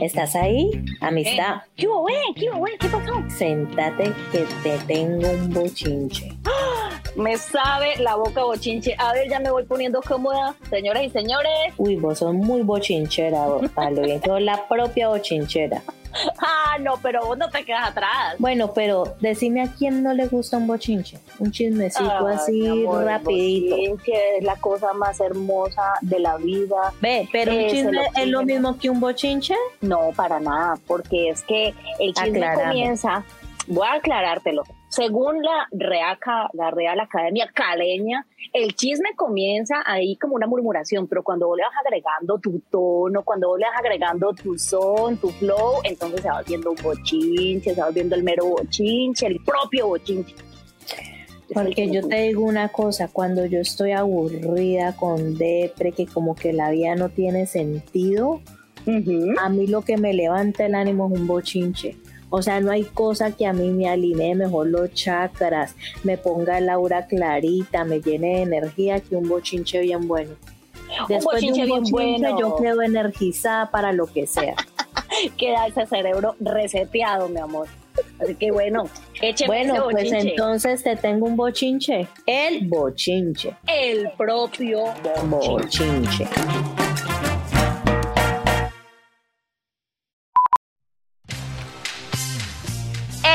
¿estás ahí? Amistad. ¿Qué hubo? ¿Qué hubo? ¿Qué pasó? Sentate que te tengo un bochinche. Me sabe la boca bochinche. A ver, ya me voy poniendo cómoda. Señoras y señores. Uy, vos sos muy bochinchera, vos, Palo. Y sos la propia bochinchera. Ah, no, pero vos no te quedas atrás. Bueno, pero decime a quién no le gusta un bochinche. Un chismecito Ay, así amor, el rapidito. bochinche es la cosa más hermosa de la vida. Ve, pero un el chisme es lo mismo que un bochinche. No, para nada, porque es que el chisme comienza, voy a aclarártelo, según la Real, Ca- la Real Academia Caleña, el chisme comienza ahí como una murmuración, pero cuando vos le vas agregando tu tono, cuando vos le vas agregando tu son, tu flow, entonces se va viendo un bochinche, se va viendo el mero bochinche, el propio bochinche. Porque yo te digo una cosa, cuando yo estoy aburrida con depre, que como que la vida no tiene sentido, a mí lo que me levanta el ánimo es un bochinche. O sea, no hay cosa que a mí me alinee mejor los chakras, me ponga el aura clarita, me llene de energía que un bochinche bien bueno. Después bochinche de un bien bochinche bueno. yo quedo energizada para lo que sea. Queda ese cerebro reseteado, mi amor. Así que bueno, écheme bueno, ese pues entonces te tengo un bochinche. El bochinche. el propio bochinche. Bochinche.